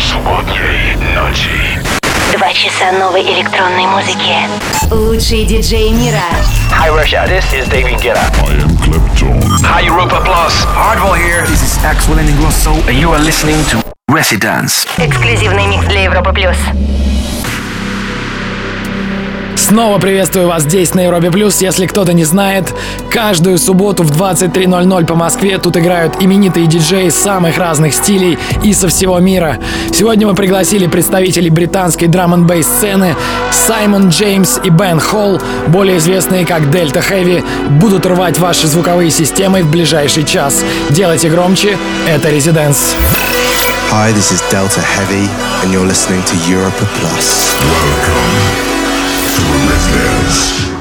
субботней ночи. Два часа новой электронной музыки. Лучший диджей мира. Hi Russia, this is David Guetta. I am Clapton. Hi Europa Plus. Hardwell here. This is Axwell Ingrosso. And you are listening to Residence. Эксклюзивный микс для Европы Плюс. Снова приветствую вас здесь на Европе Плюс. Если кто-то не знает, каждую субботу в 23.00 по Москве тут играют именитые диджеи самых разных стилей и со всего мира. Сегодня мы пригласили представителей британской драм н бейс сцены Саймон Джеймс и Бен Холл, более известные как Delta Heavy, будут рвать ваши звуковые системы в ближайший час. Делайте громче, это Резиденс. Hi, this is Delta Heavy, and you're listening to Europa Plus. Welcome to Residence.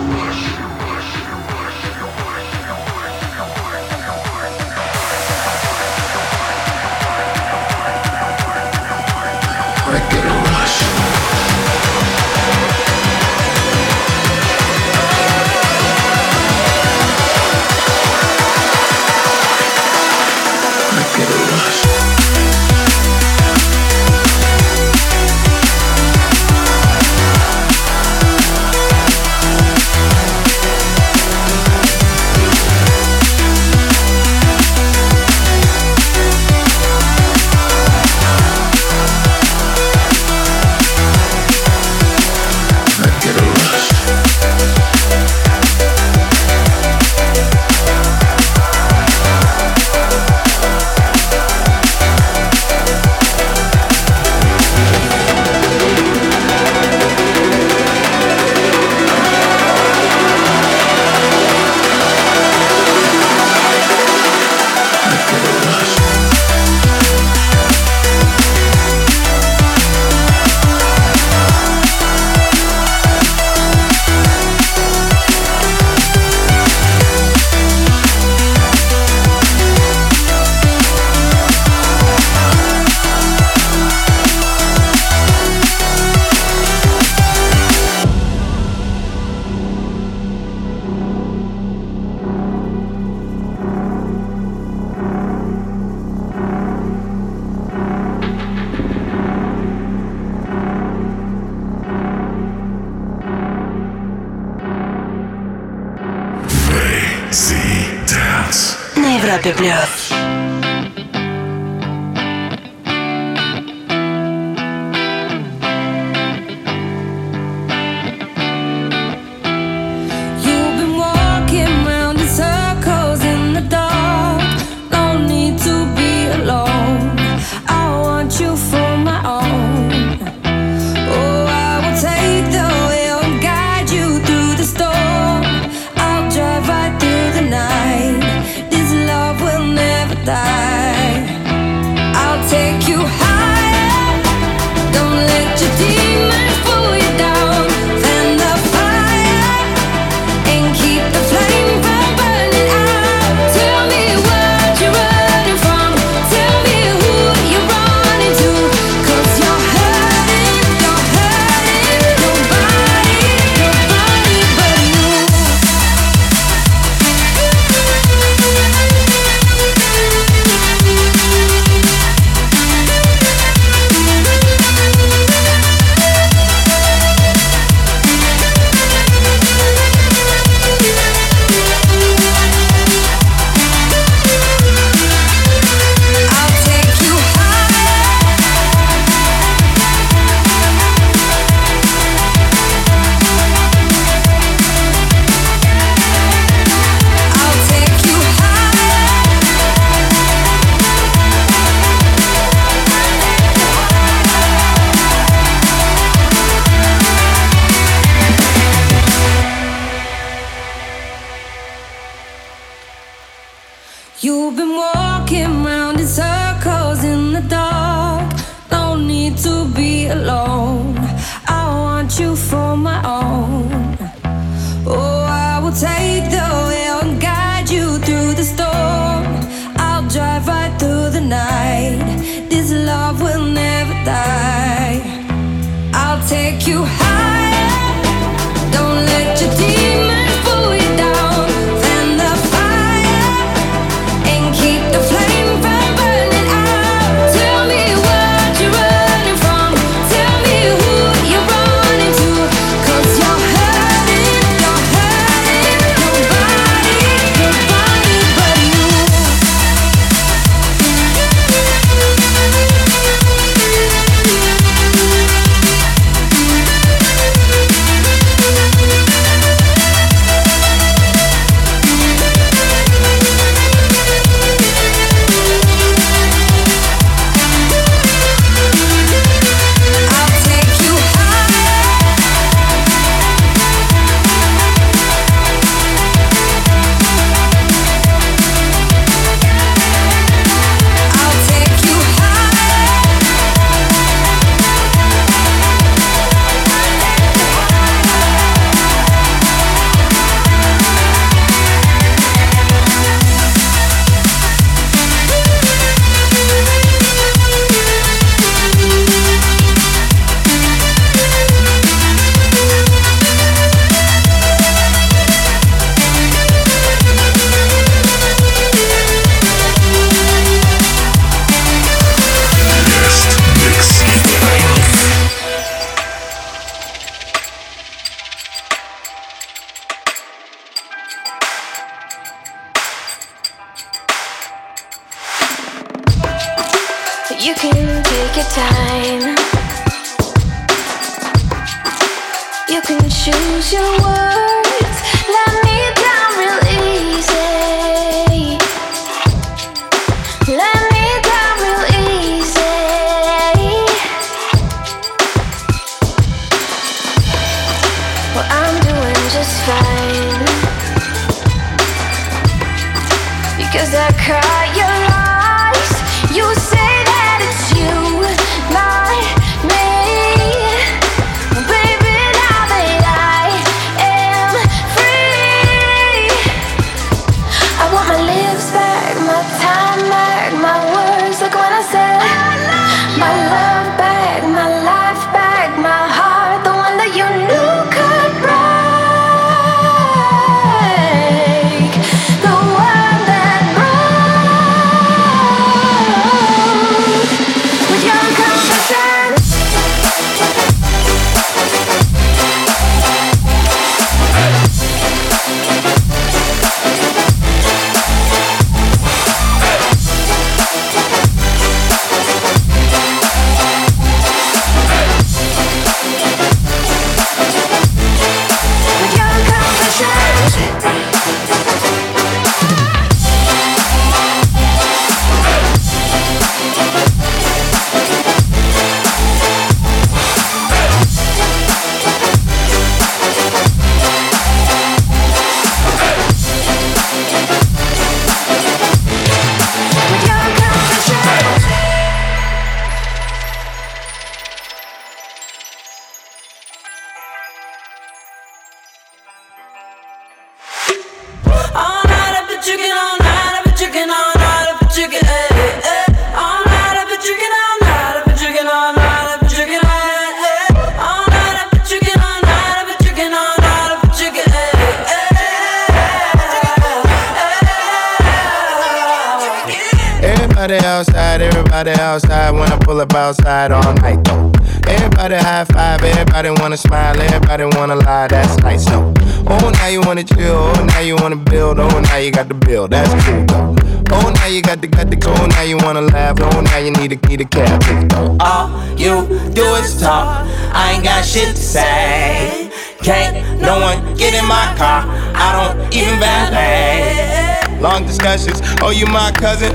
You do is talk. I ain't got shit to say. Can't no one get in my car. I don't even valet. Long discussions. Oh, you my cousin?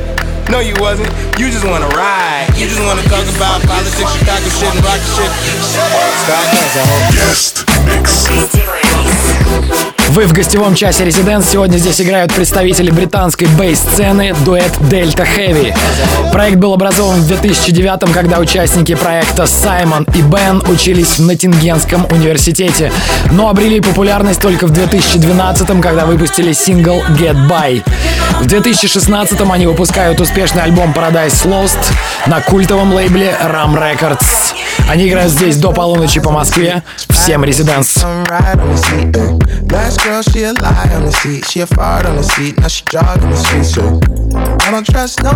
No, you wasn't. You just wanna ride. You just wanna talk about politics, Chicago shit, and rock shit. Start dancing, ho. Guest mix. Вы в гостевом часе Residents. Сегодня здесь играют представители британской бейс-сцены дуэт Delta Heavy. Проект был образован в 2009 когда участники проекта Саймон и Бен учились в Ноттингенском университете, но обрели популярность только в 2012 когда выпустили сингл Get By. В 2016 они выпускают успешный альбом Paradise Lost на культовом лейбле Ram Records. Они играют здесь до полуночи по Москве. Всем Residents. Last girl, she a lie on the seat. She a fart on the seat. Now she jogging the streets. So I don't trust no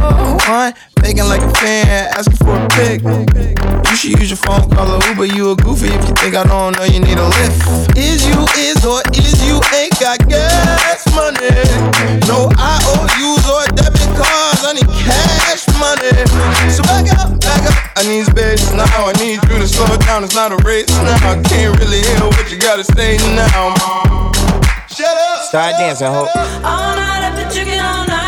one. Faking like a fan, asking for a pic. You should use your phone, call a Uber. You a goofy if you think I don't know you need a lift. Is you is or is you ain't got gas money? No IOUs or debit cards. I need cash money. So back up. I need space now. I need you to slow down. It's not a race now. I can't really hear what you gotta say now. Shut up. Start dancing, ho. All night I've been drinking, all night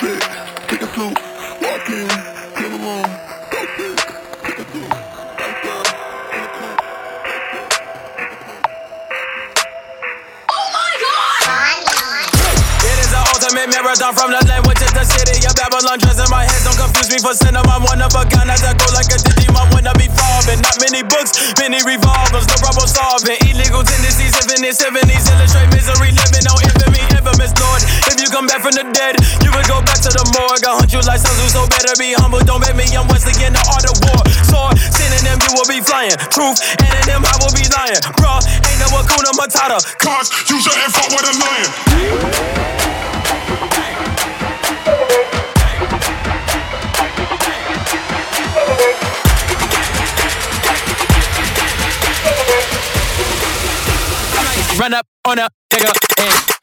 pick, pick a two, walk in, the room, a from the land, which is the city of Babylon. Dressing my head, don't confuse me for cinema. One of a gun, I go like a Digimon. When I be farming. Not many books, many revolvers, no problem solving. Illegal tendencies, infinite symphonies, illustrate misery, living on infamy, infamous Lord. If you come back from the dead, you would go back to the morgue. I hunt you like Sun so better be humble. Don't bet me, I'm Wesley in the art of war. Sword, them, you will be flying. Truth, and in them, I will be lying. Bruh, ain't no Akuna Matata. Cause use your info with a lion. Run up on a nigga and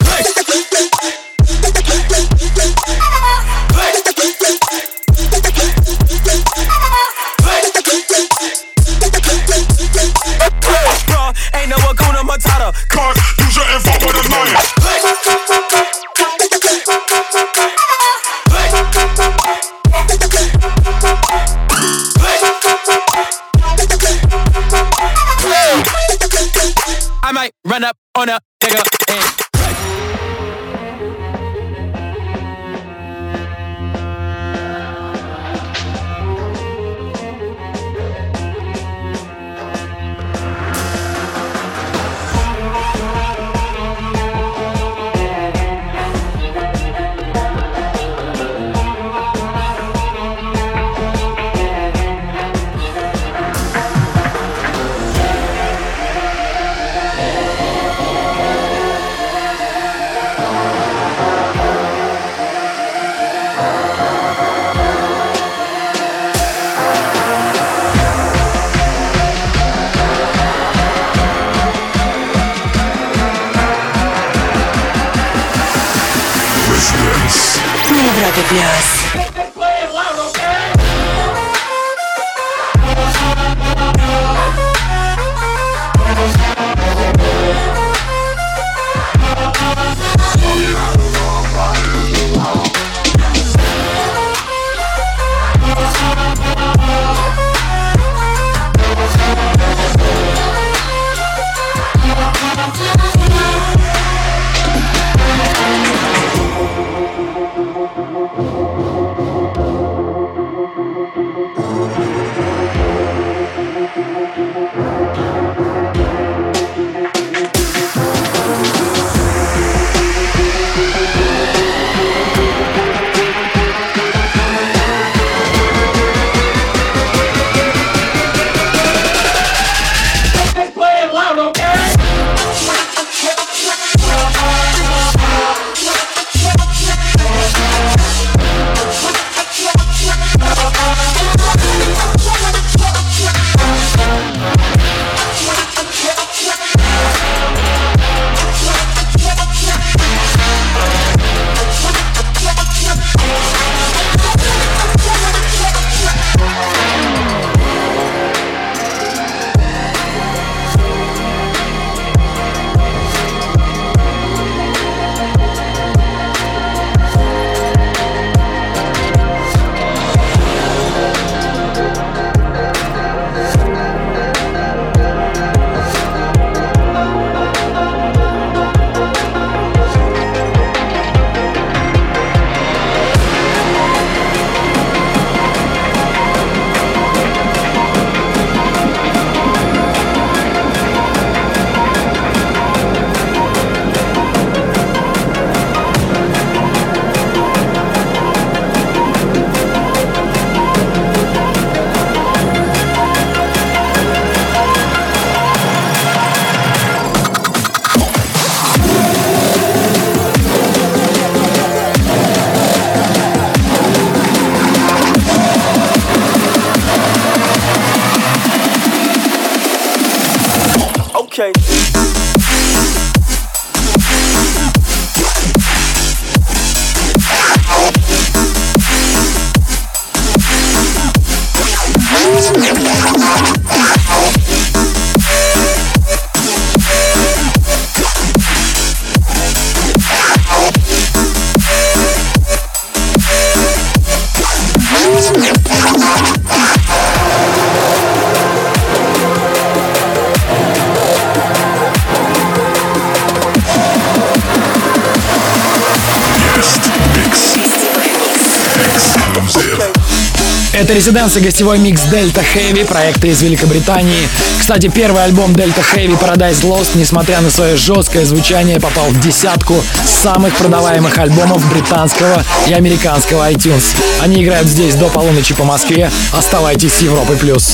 Это резиденция гостевой микс Delta Heavy, проекта из Великобритании. Кстати, первый альбом Delta Heavy Paradise Lost, несмотря на свое жесткое звучание, попал в десятку самых продаваемых альбомов британского и американского iTunes. Они играют здесь до полуночи по Москве. Оставайтесь с Европой+. плюс.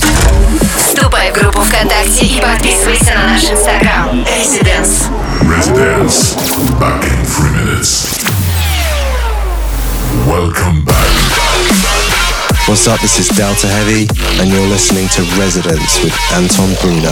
Вступай в группу ВКонтакте и подписывайся на наш инстаграм. Residence. Residence. Back in three minutes. Welcome back. What's up? This is Delta Heavy, and you're listening to Residence with Anton Bruno.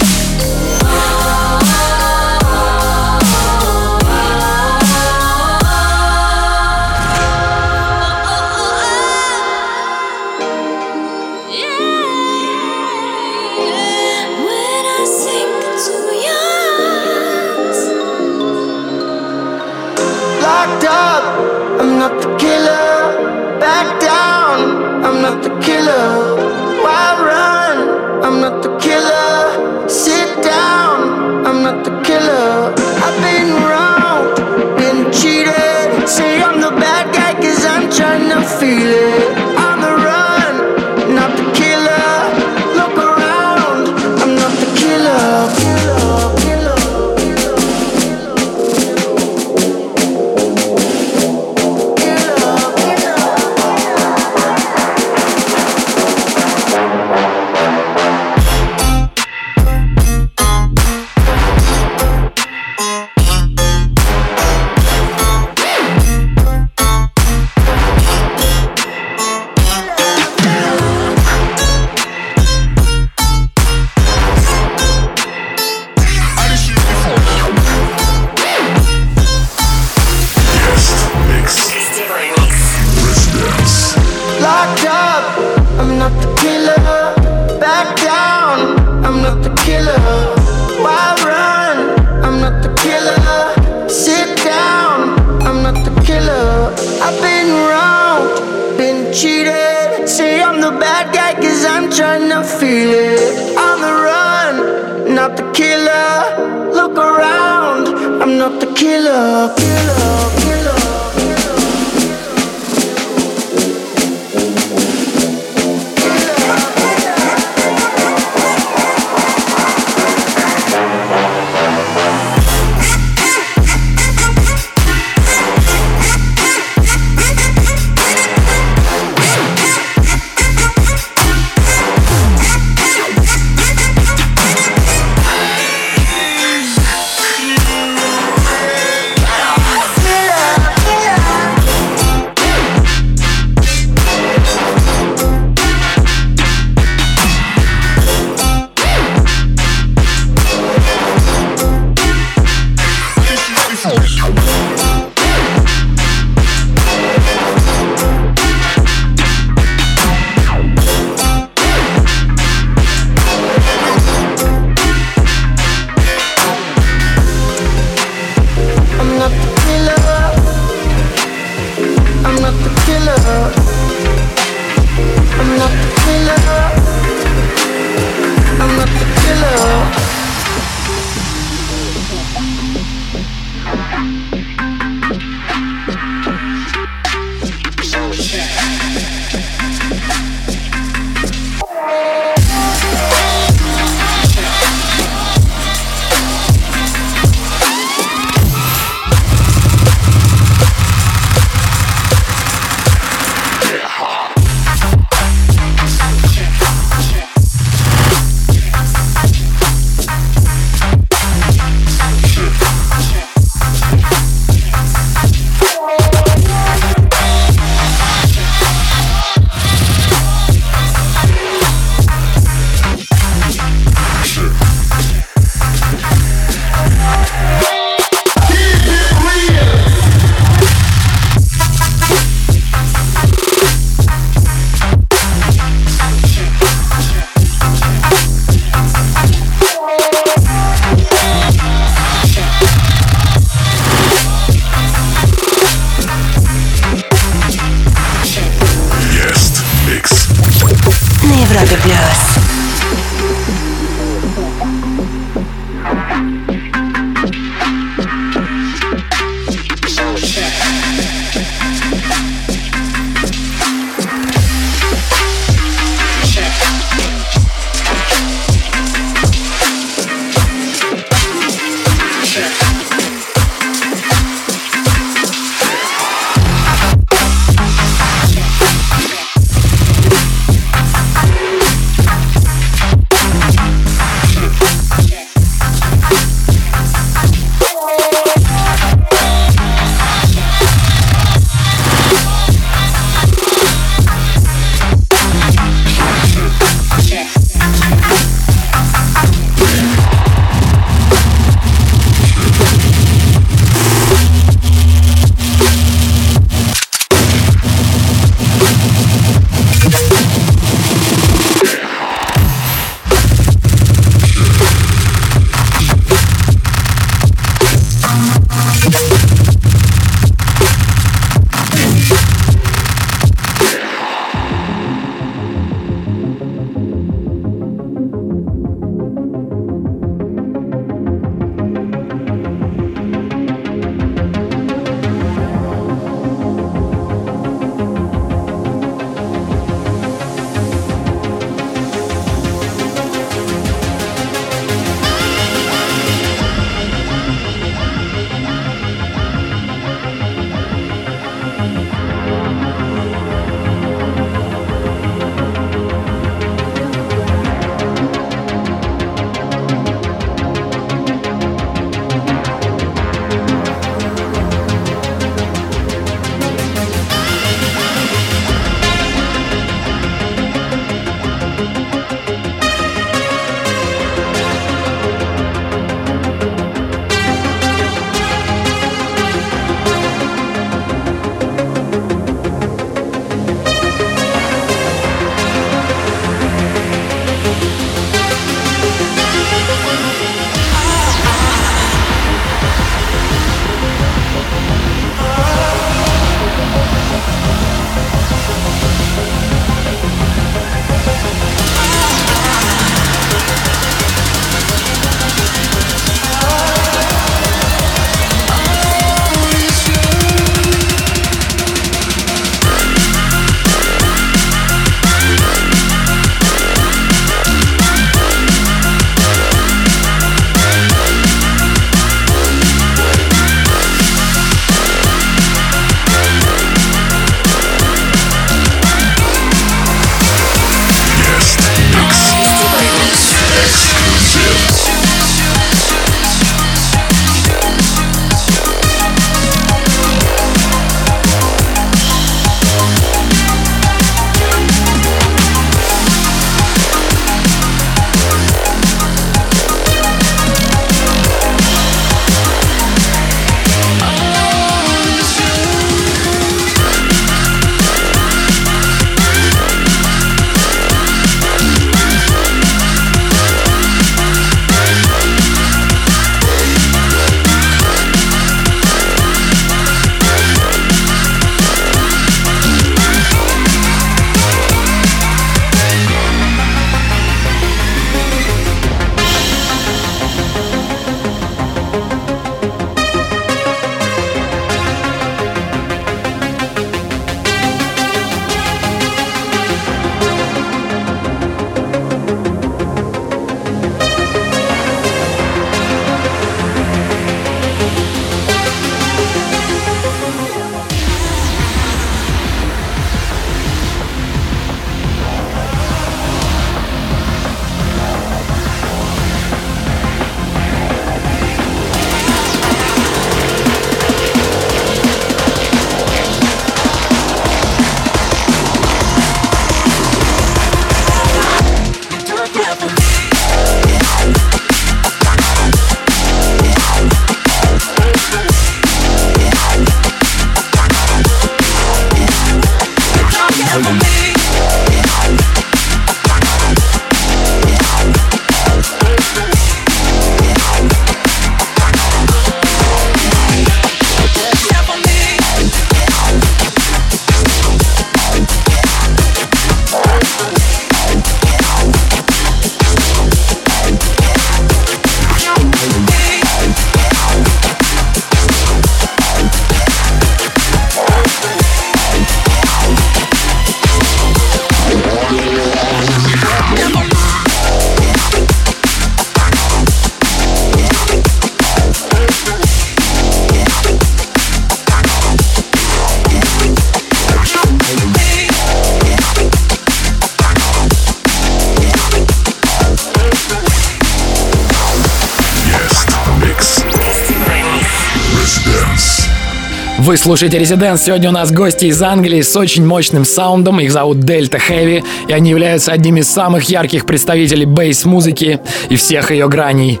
Вы слушаете Резиденс. Сегодня у нас гости из Англии с очень мощным саундом. Их зовут Дельта Heavy, и они являются одними из самых ярких представителей бейс-музыки и всех ее граней.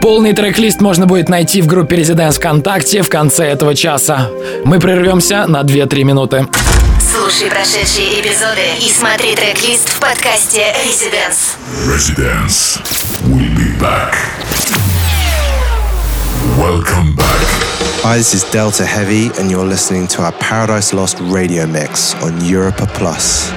Полный трек-лист можно будет найти в группе Резиденс ВКонтакте в конце этого часа. Мы прервемся на 2-3 минуты. Слушай прошедшие эпизоды и смотри трек-лист в подкасте Residence. Residence. We'll be back. Welcome back. Hi, this is Delta Heavy, and you're listening to our Paradise Lost radio mix on Europa Plus.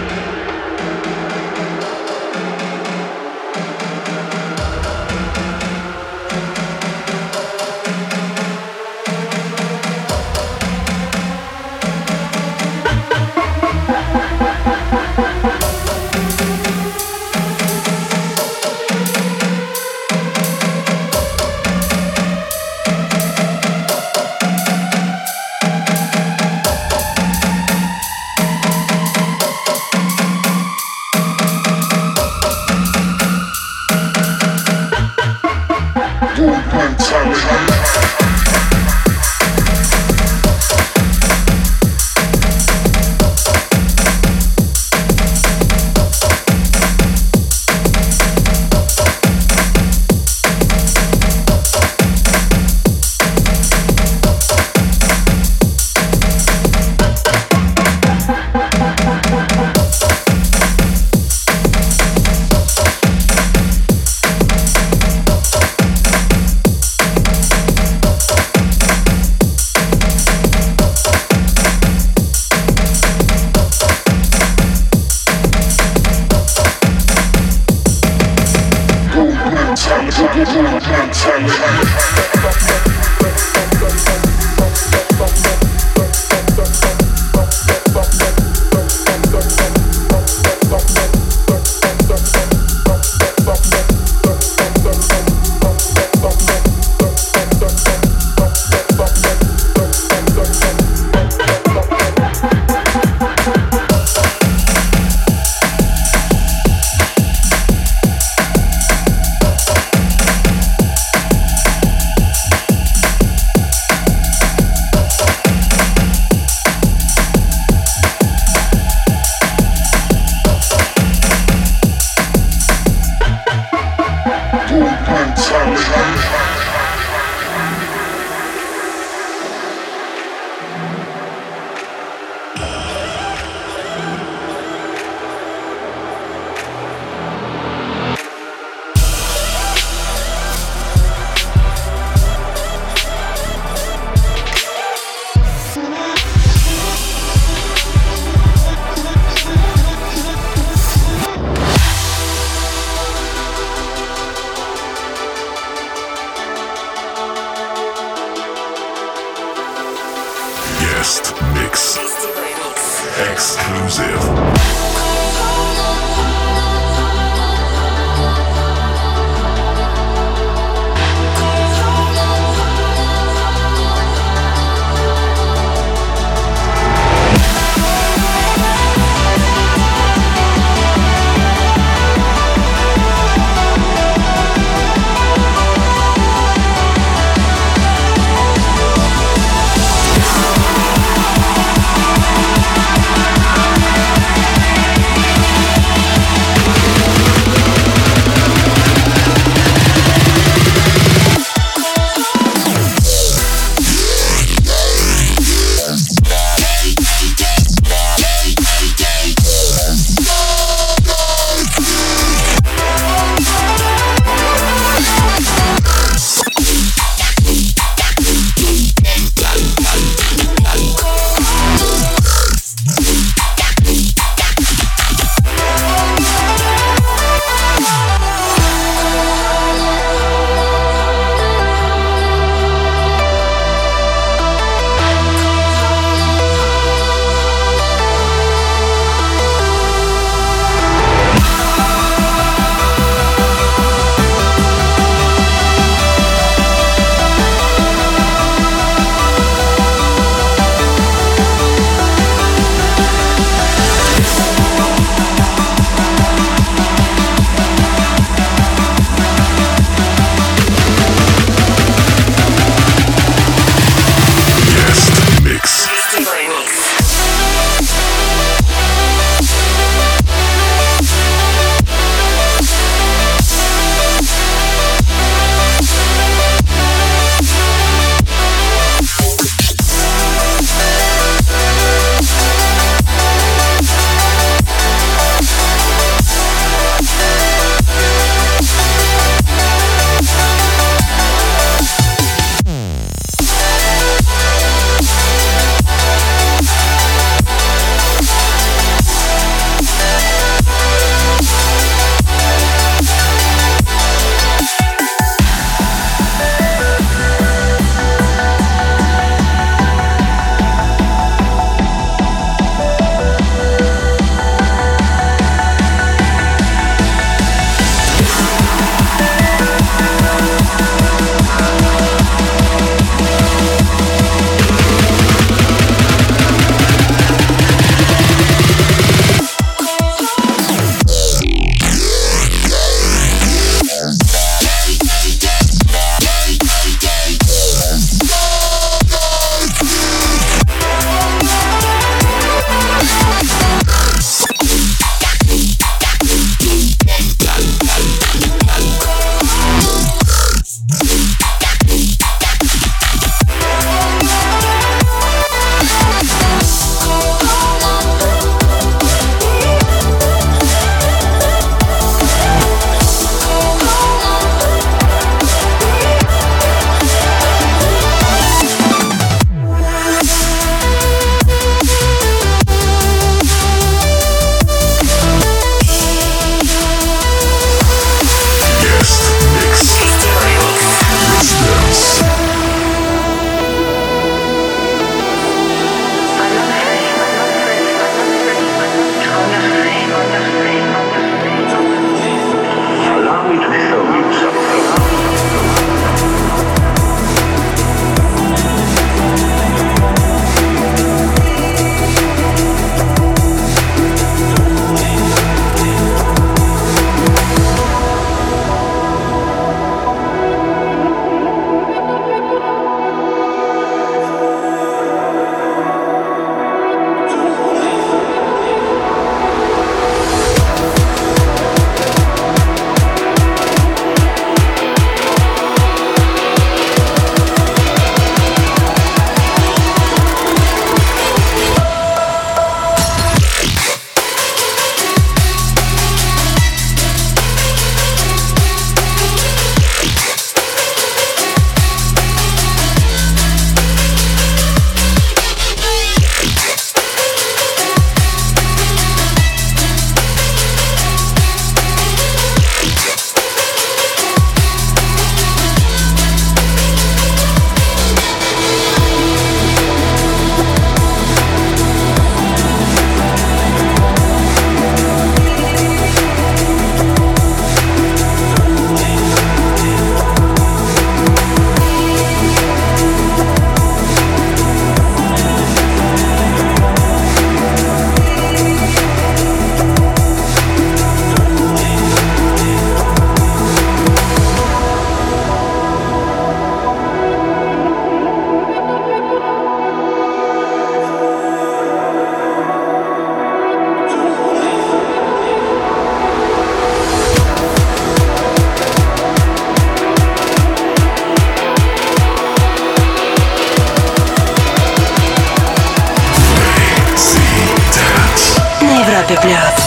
Club.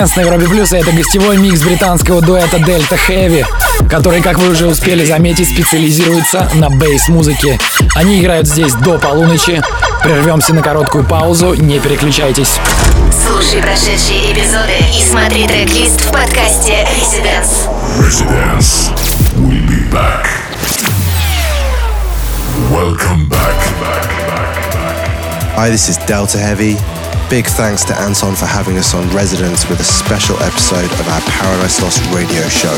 Резиденс на Европе Плюс, и это гостевой микс британского дуэта Delta Heavy, который, как вы уже успели заметить, специализируется на бейс-музыке. Они играют здесь до полуночи. Прервемся на короткую паузу, не переключайтесь. Слушай прошедшие эпизоды и смотри трек-лист в подкасте Residence. Residence. We'll be back. Welcome back. Hi, this is Delta Heavy. Big thanks to Anton for having us on Residence with a special episode of our Paradise Lost radio show.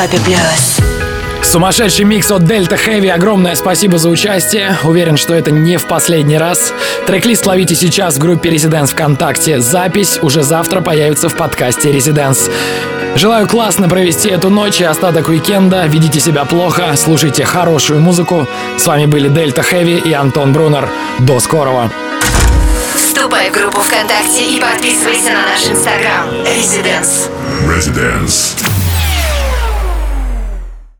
Европе плюс. Сумасшедший микс от Delta Heavy. Огромное спасибо за участие. Уверен, что это не в последний раз. Трек-лист ловите сейчас в группе Residents ВКонтакте. Запись уже завтра появится в подкасте Residents. Желаю классно провести эту ночь и остаток уикенда. Ведите себя плохо, слушайте хорошую музыку. С вами были Delta Heavy и Антон Брунер. До скорого. Вступай в группу ВКонтакте и подписывайся на наш инстаграм. Residence. Residence.